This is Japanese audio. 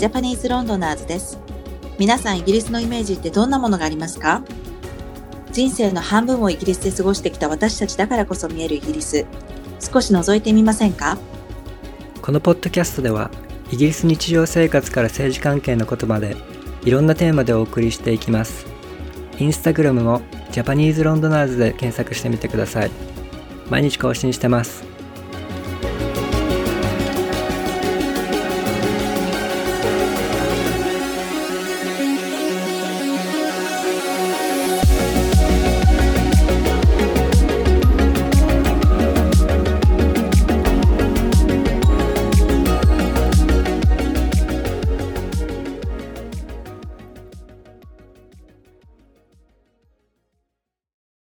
ジャパニーズロンドナーズです。皆さんイギリスのイメージってどんなものがありますか？人生の半分をイギリスで過ごしてきた私たちだからこそ見えるイギリス。少し覗いてみませんか？このポッドキャストではイギリス日常生活から政治関係のことまでいろんなテーマでお送りしていきます。インスタグラムもジャパニーズロンドナーズで検索してみてください。毎日更新してます。